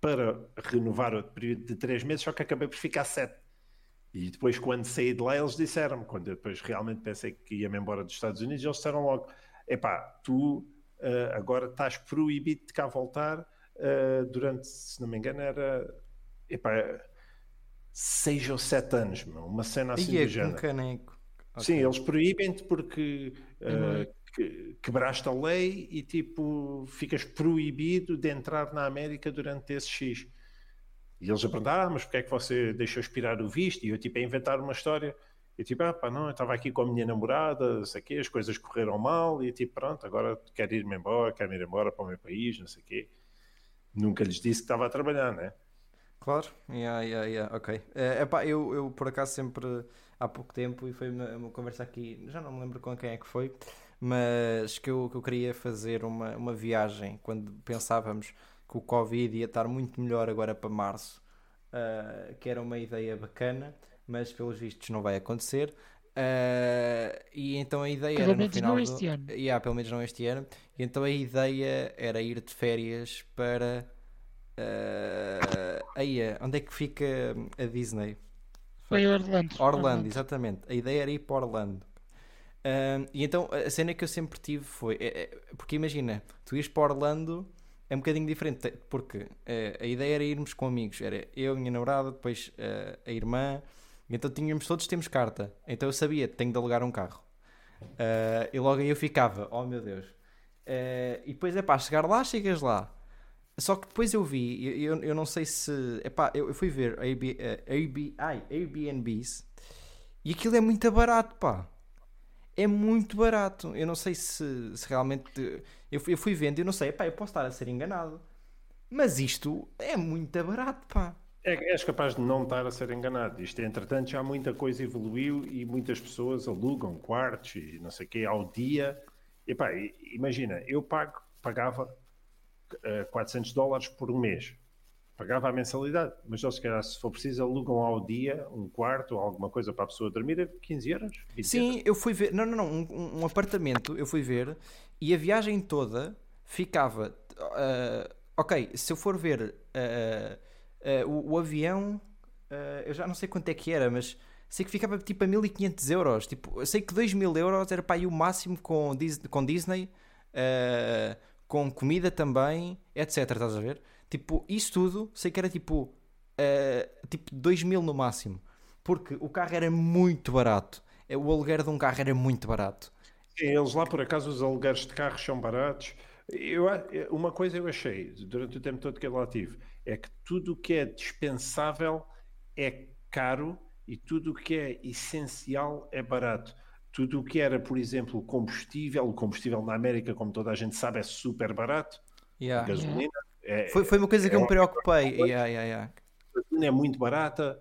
para renovar o período de três meses, só que acabei por ficar sete. E depois, quando saí de lá, eles disseram-me, quando eu depois realmente pensei que ia-me embora dos Estados Unidos, eles disseram logo: epá, tu eh, agora estás proibido de cá voltar eh, durante, se não me engano, era epá, seis ou sete anos, meu, uma cena assim E é do género. caneco. Sim, Ok. eles proíbem-te porque Uhum. que- quebraste a lei e tipo ficas proibido de entrar na América durante esse X. E eles a perguntar, ah, mas porque é que você deixou expirar o visto? E eu tipo a inventar uma história. E tipo, ah pá, não, eu estava aqui com a minha namorada, não sei o quê, as coisas correram mal e tipo, pronto, agora quero ir-me embora, quero ir embora para o meu país, não sei o quê. Nunca lhes disse que estava a trabalhar, né? Claro, yeah, yeah, yeah, ok. Eh, epá, eu, eu por acaso sempre há pouco tempo, e foi uma, uma conversa aqui, já não me lembro com quem é que foi, mas que eu, que eu queria fazer uma, uma viagem quando pensávamos que o Covid ia estar muito melhor agora para março, eh, que era uma ideia bacana, mas pelos vistos não vai acontecer. Eh, e então a ideia Pelo era no menos final não do- este ano. Yeah, pelo menos não este ano. E então a ideia era ir de férias para. Eh, aí, eh, onde é que fica a Disney? Foi Orlando. Orlando, exatamente. A ideia era ir para Orlando. Ahm, e então a cena que eu sempre tive foi. é- é- porque imagina, tu ires para Orlando é um bocadinho diferente. Porque eh, a ideia era irmos com amigos. Era eu, a minha namorada, depois eh, a irmã. E então tínhamos todos temos carta. Então eu sabia, tenho de alugar um carro. Ah, e logo aí eu ficava, oh meu Deus. Ah, e depois é pá, chegar lá, chegas lá. Só que depois eu vi, eu, eu, não sei se. Epá, eu, eu fui ver AB, eh, AB, ai, Airbnbs e aquilo é muito barato, pá. É muito barato. Eu não sei se, se realmente. Eu fui, eu fui vendo e não sei, epá, eu posso estar a ser enganado. Mas isto é muito barato, pá. É, és capaz de não estar a ser enganado. Isto, entretanto, já muita coisa evoluiu e muitas pessoas alugam quartos e não sei o quê ao dia. E, pá, imagina, eu pago, pagava 400 dólares por mês. Pagava a mensalidade, mas eles, se calhar, se for preciso, alugam ao dia um quarto ou alguma coisa para a pessoa dormir a 15 euros. 20 euros. Sim, eu fui ver. Não, não, não. Um, um apartamento eu fui ver e a viagem toda ficava. ah, ok, se eu for ver ah, ah, o, o avião, eu já não sei quanto é que era, mas sei que ficava tipo a 1500 euros. Tipo, eu sei que 2000 euros era para aí o máximo com, com Disney, com comida também, etc. Estás a ver? Tipo, isso tudo, sei que era tipo, ah, tipo 2000 no máximo. Porque o carro era muito barato. É, O aluguer de um carro era muito barato. Eles lá, por acaso, os alugueres de carros são baratos. Eu, uma coisa eu achei, durante o tempo todo que eu lá tive, é que tudo o que é dispensável é caro e tudo o que é essencial é barato. Tudo o que era, por exemplo, combustível, o combustível na América, como toda a gente sabe, é super barato. Yeah. Gasolina é, Foi, foi uma coisa que eu me é- preocupei. Yeah, yeah, yeah. a gasolina é muito barata,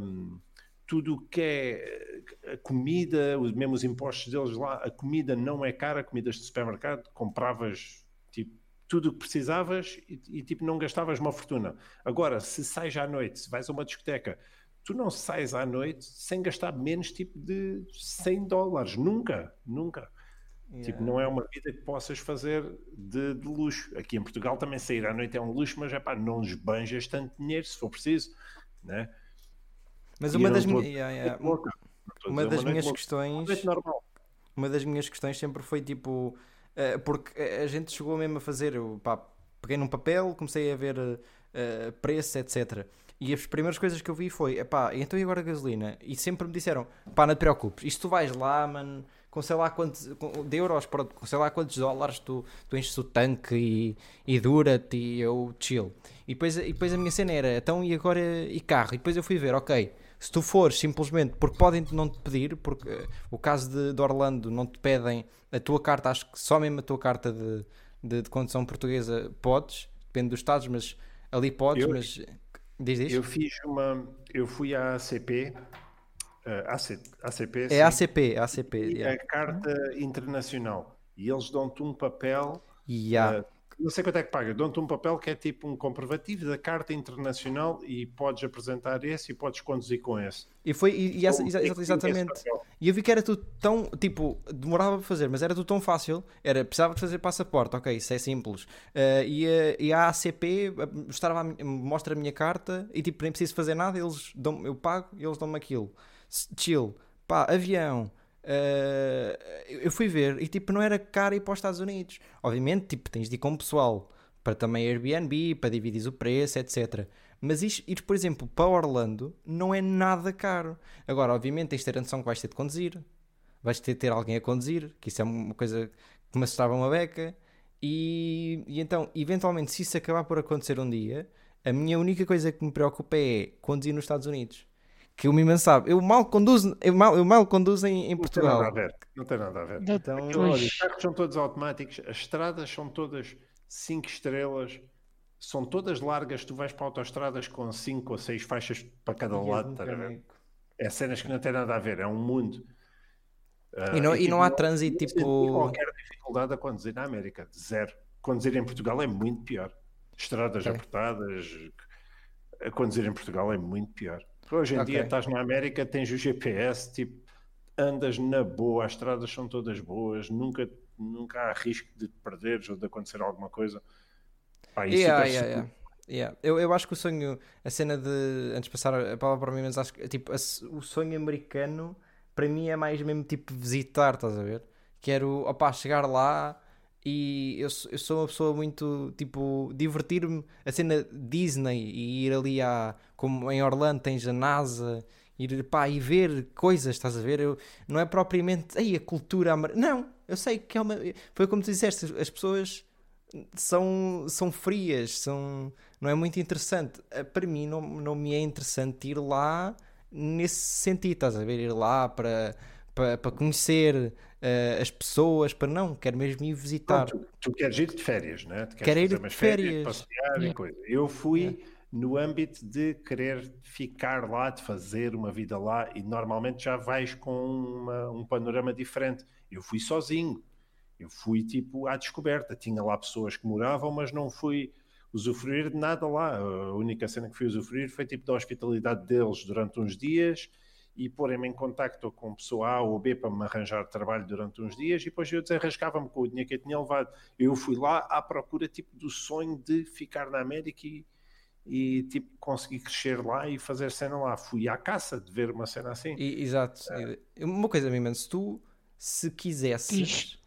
hum, tudo o que é a comida, os mesmos impostos deles lá, a comida não é cara, comidas de supermercado, compravas tipo, tudo o que precisavas e, e, tipo não gastavas uma fortuna. Agora, se sais à noite, se vais a uma discoteca, tu não sais à noite sem gastar menos tipo de 100 dólares, nunca, nunca. Tipo, não é uma vida que possas fazer de, de luxo. Aqui em Portugal também sair à noite é um luxo, mas é pá, não esbanjas tanto dinheiro se for preciso, né? Mas uma das, estou- yeah, yeah. Uma dizer das noite minhas louca, questões uma uma das minhas questões sempre foi tipo eh, porque a gente chegou mesmo a fazer pá, peguei num papel comecei a ver eh, preço etc e as primeiras coisas que eu vi foi epá, então e agora a gasolina? E sempre me disseram pá não te preocupes isto tu vais lá mano com sei lá quantos com, de euros pronto, com sei lá quantos dólares tu, tu enches o tanque e, e dura-te e eu chill. E depois, e depois a minha cena era então e agora e carro? E depois eu fui ver ok se tu fores simplesmente porque podem não te pedir, porque eh, o caso de, de Orlando não te pedem a tua carta, acho que só mesmo a tua carta de, de, de condução portuguesa podes, depende dos estados, mas ali podes, Eu- mas diz isto? Eu fiz uma. Eu fui à ACP. eh, AC, ACP É sim, ACP, ACP, e yeah. a carta internacional. E eles dão-te um papel. Yeah. eh, não sei quanto é que paga. Dão-te um papel que é tipo um comprovativo da carta internacional e podes apresentar esse e podes conduzir com esse. E foi, e, e essa- exa- exatamente. E eu vi que era tudo tão, tipo, demorava para fazer, mas era tudo tão fácil. Era, precisava de fazer passaporte, ok, isso é simples. Eh, e, a, e a ACP mostrava a mostra a minha carta e tipo, nem preciso fazer nada, eles dão, eu pago e eles dão-me aquilo. Chill. Pá, avião. Eh, eu fui ver e tipo, não era caro ir para os Estados Unidos. Obviamente, tipo, tens de ir com o pessoal para também Airbnb, para dividir o preço, etc. Mas ir, por exemplo, para Orlando não é nada caro. Agora, obviamente, tens de ter a noção que vais ter de conduzir, vais ter de ter alguém a conduzir, que isso é uma coisa que me assustava uma beca. E, e então, eventualmente, se isso acabar por acontecer um dia, a minha única coisa que me preocupa é conduzir nos Estados Unidos. Que o Miman sabe, eu mal conduzo, eu mal, eu mal conduzo em, em Não tem nada a Portugal. ver. Não tem nada a ver. Então, Aquilo, olha, pois, os carros são todos automáticos, as estradas são todas 5 estrelas, são todas largas. Tu vais para autoestradas com 5 ou 6 faixas para cada lado. ver? É cenas que não têm nada a ver, é um mundo. Ah, E não, e não há tipo, trânsito tipo. qualquer dificuldade a conduzir na América, zero. Conduzir em Portugal é muito pior. Estradas apertadas, a conduzir em Portugal é muito pior. Hoje em Ok. dia estás na América, tens o GPS, tipo, andas na boa, as estradas são todas boas, nunca, nunca há risco de te perderes ou de acontecer alguma coisa. Pá, e Yeah, yeah, yeah. Yeah. Eu, eu acho que o sonho, a cena de. Antes de passar a palavra para mim, mas acho que tipo, a- o sonho americano para mim é mais mesmo tipo visitar, estás a ver? Quero, opá, chegar lá e eu, eu sou uma pessoa muito tipo divertir-me. A cena Disney e ir ali a. Como em Orlando tens a NASA, ir pá, e ver coisas, estás a ver? Eu, não é propriamente. Ei, a cultura. Não, eu sei que é uma. Foi como tu disseste, as pessoas são, são frias, são, não é muito interessante. Eh, Para mim, não, não me é interessante ir lá nesse sentido, estás a ver? Ir lá para, para, para conhecer eh, as pessoas, para não, quero mesmo ir visitar. Pronto, tu, tu queres ir de férias, né? Tu queres Quero ir de férias. passear e Yeah. coisa. Eu fui no âmbito de querer ficar lá, de fazer uma vida lá, e normalmente já vais com uma- um panorama diferente. Eu fui sozinho, eu fui tipo à descoberta. Tinha lá pessoas que moravam, mas não fui usufruir de nada lá. A única cena que fui usufruir foi tipo da hospitalidade deles durante uns dias e porem-me em contacto com pessoa A ou B para me arranjar trabalho durante uns dias e depois eu desenrascava-me com o dinheiro que eu tinha levado. Eu fui lá à procura tipo do sonho de ficar na América e, e tipo conseguir crescer lá e fazer cena lá. Fui à caça de ver uma cena assim. E- exato. E Uma coisa, Miman, se tu, se quisesses,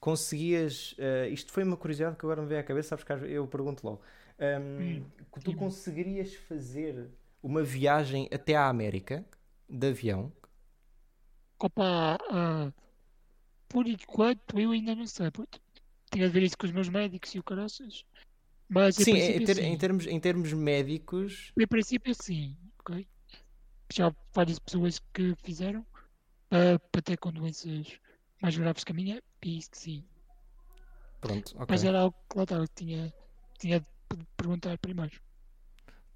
conseguias. eh, isto foi uma curiosidade que agora me veio à cabeça, sabes que eu pergunto logo. Hum, que tu conseguirias fazer uma viagem até à América de avião? Opa, ah, por enquanto eu ainda não sei. Porque tinha de ver isso com os meus médicos e o caraças. Mas Sim, em, ter- sim. em termos, em termos médicos, Em princípio, sim. ok? Já há várias pessoas que fizeram ah, para ter com doenças mais graves que a minha. E isso que sim. pronto, ok. Mas era algo que lá estava, tinha, tinha de perguntar primeiro.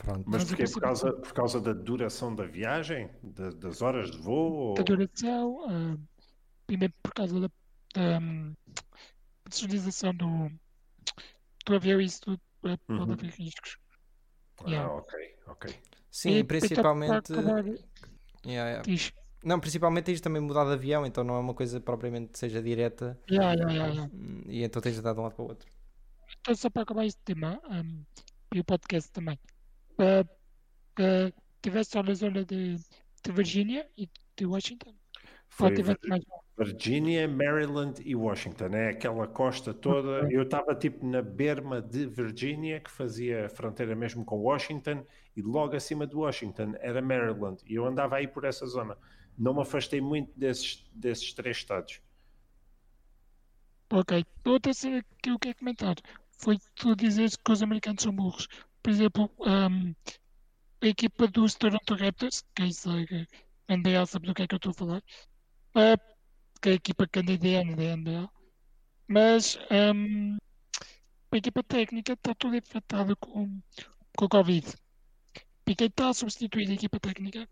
Pronto. Mas porquê? Por causa, por causa da duração da viagem? Da- das horas de voo? Ou... Da duração, ah, primeiro por causa da, da hum, personalização do, do avião e isso tudo, para pode Uhum. haver riscos. Ah, Yeah. ok, ok. Sim, E para principalmente. Yeah, yeah. diz, Não, principalmente tens também mudar de avião, então não é uma coisa propriamente que seja direta Yeah, yeah, yeah, yeah. e então tens de dar de um lado para o outro. Então, só para acabar este tema, um, e o podcast também, uh, uh, tiveste só na zona de, de Virgínia e de Washington? Foi Virgínia, Maryland e Washington, é aquela costa toda. Eu estava tipo na berma de Virgínia, que fazia fronteira mesmo com Washington, e logo acima de Washington era Maryland. E eu andava aí por essa zona. Não me afastei muito desses, desses três estados. Ok. Outra cena que eu quero comentar foi tu dizeres que os americanos são burros. Por exemplo, um, a equipa dos Toronto Raptors, quem segue NBA sabe do que é que eu estou a falar, uh, que é a equipa canadiana da NBA, mas um, a equipa técnica está toda infectada com, com o Covid. Quem está a substituir a equipa técnica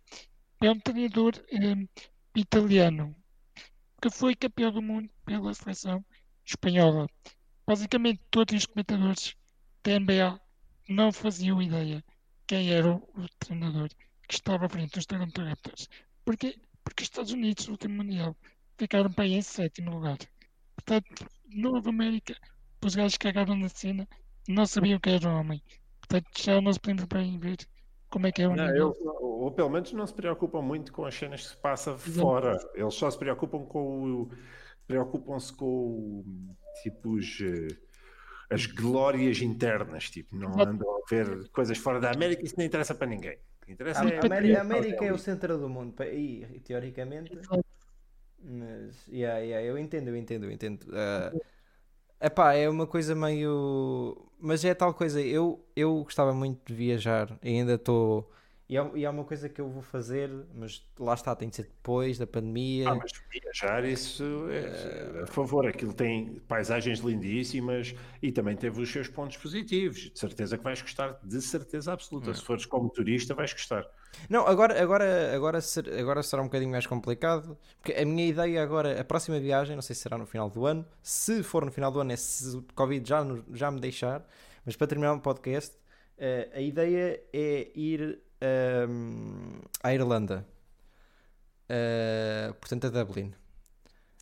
é um treinador um, italiano que foi campeão do mundo pela seleção espanhola. Basicamente, todos os comentadores da NBA não faziam ideia quem era o, o treinador que estava à frente dos Toronto Raptors. Porquê? Porque os Estados Unidos, no último Mundial, ficaram para aí em sétimo lugar. Portanto, Nova América, os gajos que cagaram na cena, não sabiam que era o homem. Portanto, já não se podemos bem ver como é que é o Não, eu- ou, pelo menos não se preocupam muito com as cenas que se passa fora. Eles só se preocupam com o. Preocupam-se com o, tipo os, eh, as glórias internas. Tipo, não andam a ver coisas fora da América. Isso não interessa para ninguém. Interessa A, é América, a América é o centro do mundo, e, teoricamente, mas yeah, yeah, eu entendo, eu entendo, eu entendo. Ah, epá, é uma coisa meio. Mas é tal coisa, eu, eu gostava muito de viajar, e ainda estou. E, é, e é uma coisa que eu vou fazer, mas lá está, tem de ser depois da pandemia. Ah, mas viajar, isso é a favor. Aquilo tem paisagens lindíssimas e também teve os seus pontos positivos. De certeza que vais gostar, de certeza absoluta. Se fores como turista, vais gostar. Não, agora, agora, agora, ser- agora será um bocadinho mais complicado, porque a minha ideia agora, a próxima viagem, não sei se será no final do ano, se for no final do ano, é se o Covid já, já me deixar, mas para terminar o podcast, eh, a ideia é ir ahm, à Irlanda, Eh, portanto a Dublin.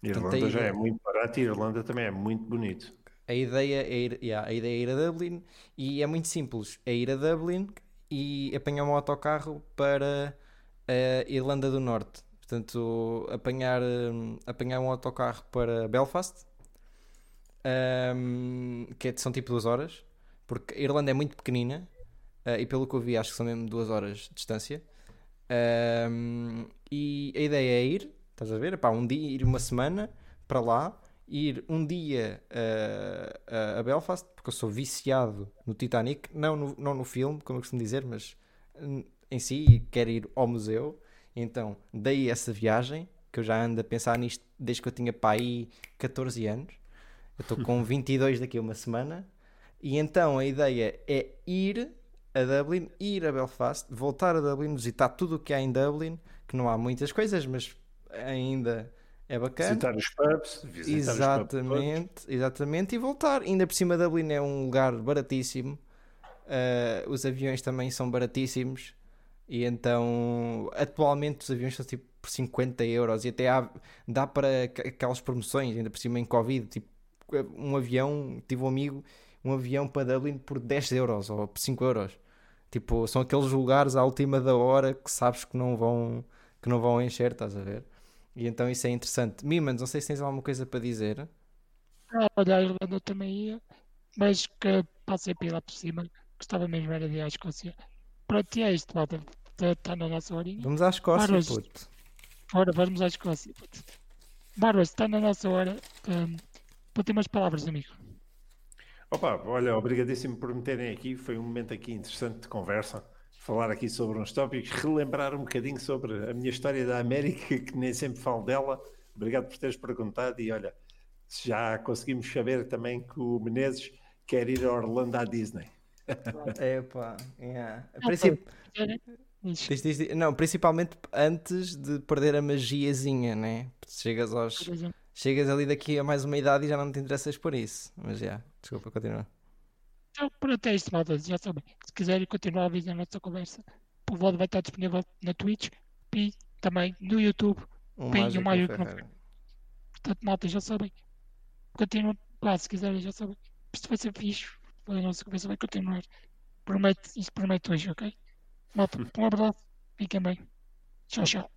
Irlanda Portanto, a já é muito barato e Irlanda também é muito bonito. A ideia é ir, yeah, a ideia é ir a Dublin e é muito simples, é ir a Dublin e apanhar um autocarro para a Irlanda do Norte. Portanto, apanhar, hum, apanhar um autocarro para Belfast, hum, que é- são tipo duas horas, porque a Irlanda é muito pequenina eh, e pelo que eu vi acho que são mesmo duas horas de distância. Hum, e a ideia é ir, estás a ver? Epá, um dia, ir uma semana para lá, ir um dia a, a Belfast, porque eu sou viciado no Titanic, não no, não no filme, como eu costumo dizer, mas hum, em si, e quero ir ao museu. Então, dei essa viagem, que eu já ando a pensar nisto desde que eu tinha para aí 14 anos. Eu estou com 22 daqui a uma semana. E então a ideia é ir a Dublin, ir a Belfast, voltar a Dublin, visitar tudo o que há em Dublin, que não há muitas coisas, mas ainda é bacana. Visitar os pubs, visitar os pubs. Exatamente, exatamente, e voltar. Ainda por cima, Dublin é um lugar baratíssimo. Uh, os aviões também são baratíssimos. E então, atualmente, os aviões são tipo por 50 euros. E até há, dá para aqu- aquelas promoções, ainda por cima em Covid. Tipo, um avião, tive um amigo, um avião para Dublin por 10 euros ou por 5 euros. Tipo, são aqueles lugares à última da hora que sabes que não vão, que não vão encher, estás a ver? E então isso é interessante. Mimans, não sei se tens alguma coisa para dizer. Ah, olha, a Irlanda também ia, mas que passei lá por cima, gostava mesmo era de ir à Escócia. Pronto, e é isto, malta. Está na nossa horinha. Vamos à Escócia, Bárbaros. puto. Ora, vamos à Escócia. puto. Bárbara, está na nossa hora. Um, para ter umas palavras, amigo. Opa, olha, obrigadíssimo por me terem aqui. Foi um momento aqui interessante de conversa. Falar aqui sobre uns tópicos, relembrar um bocadinho sobre a minha história da América, que nem sempre falo dela. Obrigado por teres perguntado. E olha, já conseguimos saber também que o Menezes quer ir a Orlando à Disney. É pá, yeah. Ah, Princip- Diz, diz- diz- diz- Não, principalmente antes de perder a magiazinha, né? Chegas aos. exemplo. Chegas ali daqui a mais uma idade e já não te interessas por isso. Mas já, desculpa, continua. Então, pronto, é isto, malta. Já sabem. Se quiserem continuar a ver a nossa conversa, o VOD vai estar disponível na Twitch e também no YouTube. Um Bem, mágico o Mário que não Ferreira. Portanto, malta, já sabem. Continuam, pá, se quiserem, já sabem. Isto vai ser fixe. A nossa cabeça vai continuar. Prometo, isso prometo hoje, ok? Malta, um abraço. Fiquem bem. Tchau, tchau.